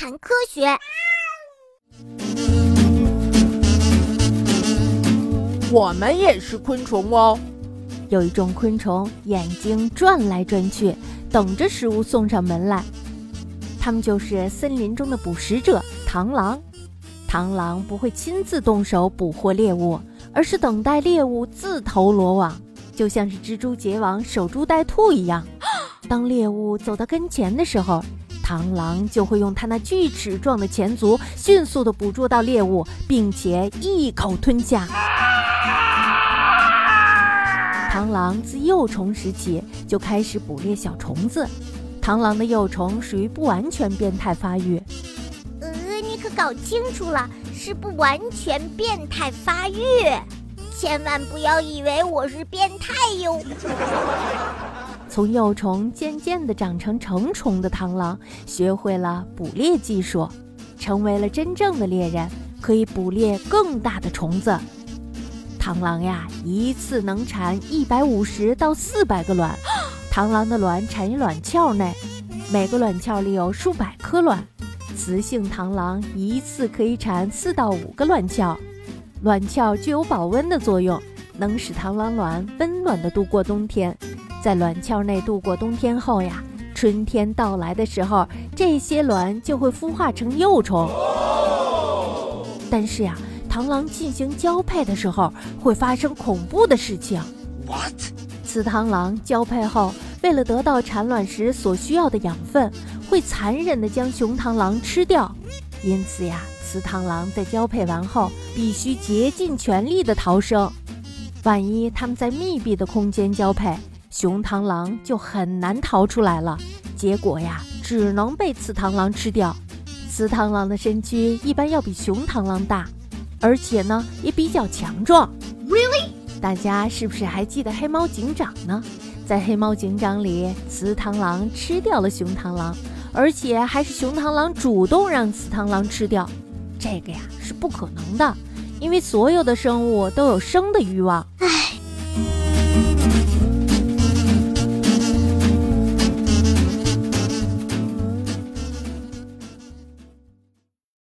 谈科学。我们也是昆虫哦。有一种昆虫，眼睛转来转去，等着食物送上门来。它们就是森林中的捕食者——螳螂。螳螂不会亲自动手捕获猎物，而是等待猎物自投罗网，就像是蜘蛛结网、守株待兔一样。当猎物走到跟前的时候，螳螂就会用它那锯齿状的前足迅速地捕捉到猎物，并且一口吞下。螳螂自幼虫时起就开始捕猎小虫子。螳螂的幼虫属于不完全变态发育。呃，你可搞清楚了，是不完全变态发育，千万不要以为我是变态哟。从幼虫渐渐地长成成虫的螳螂，学会了捕猎技术，成为了真正的猎人，可以捕猎更大的虫子。螳螂呀，一次能产一百五十到四百个卵。螳螂的卵产于卵鞘内，每个卵鞘里有数百颗卵。雌性螳螂一次可以产四到五个卵鞘。卵鞘具有保温的作用，能使螳螂卵温暖地度过冬天。在卵鞘内度过冬天后呀，春天到来的时候，这些卵就会孵化成幼虫。但是呀。螳螂进行交配的时候会发生恐怖的事情。What？雌螳螂交配后，为了得到产卵时所需要的养分，会残忍地将雄螳螂吃掉。因此呀，雌螳螂在交配完后必须竭尽全力地逃生。万一它们在密闭的空间交配，雄螳螂就很难逃出来了。结果呀，只能被雌螳螂吃掉。雌螳螂的身躯一般要比雄螳螂大。而且呢，也比较强壮。Really？大家是不是还记得黑猫警长呢？在黑猫警长里，雌螳螂吃掉了雄螳螂，而且还是雄螳螂主动让雌螳螂吃掉。这个呀是不可能的，因为所有的生物都有生的欲望。唉。